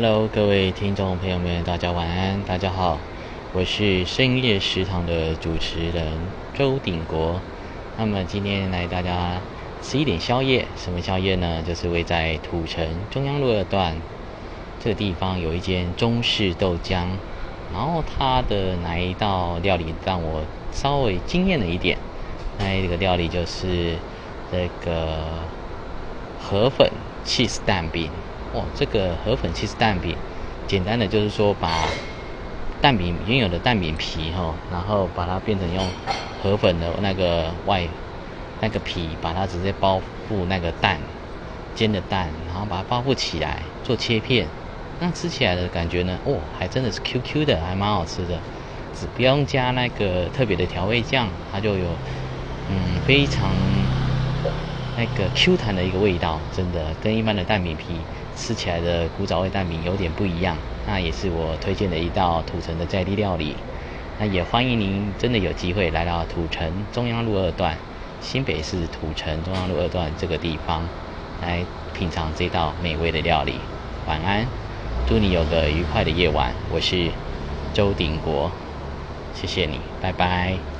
Hello，各位听众朋友们，大家晚安，大家好，我是深夜食堂的主持人周鼎国。那么今天来大家吃一点宵夜，什么宵夜呢？就是位在土城中央路二段这个地方有一间中式豆浆，然后它的哪一道料理让我稍微惊艳了一点？那这个料理就是这个河粉 cheese 蛋饼。哦，这个河粉其实蛋饼，简单的就是说把蛋饼原有的蛋饼皮哈，然后把它变成用河粉的那个外那个皮，把它直接包覆那个蛋煎的蛋，然后把它包覆起来做切片，那吃起来的感觉呢，哦，还真的是 Q Q 的，还蛮好吃的，只不用加那个特别的调味酱，它就有嗯非常那个 Q 弹的一个味道，真的跟一般的蛋饼皮。吃起来的古早味蛋饼有点不一样，那也是我推荐的一道土城的在地料理。那也欢迎您真的有机会来到土城中央路二段，新北市土城中央路二段这个地方来品尝这道美味的料理。晚安，祝你有个愉快的夜晚。我是周鼎国，谢谢你，拜拜。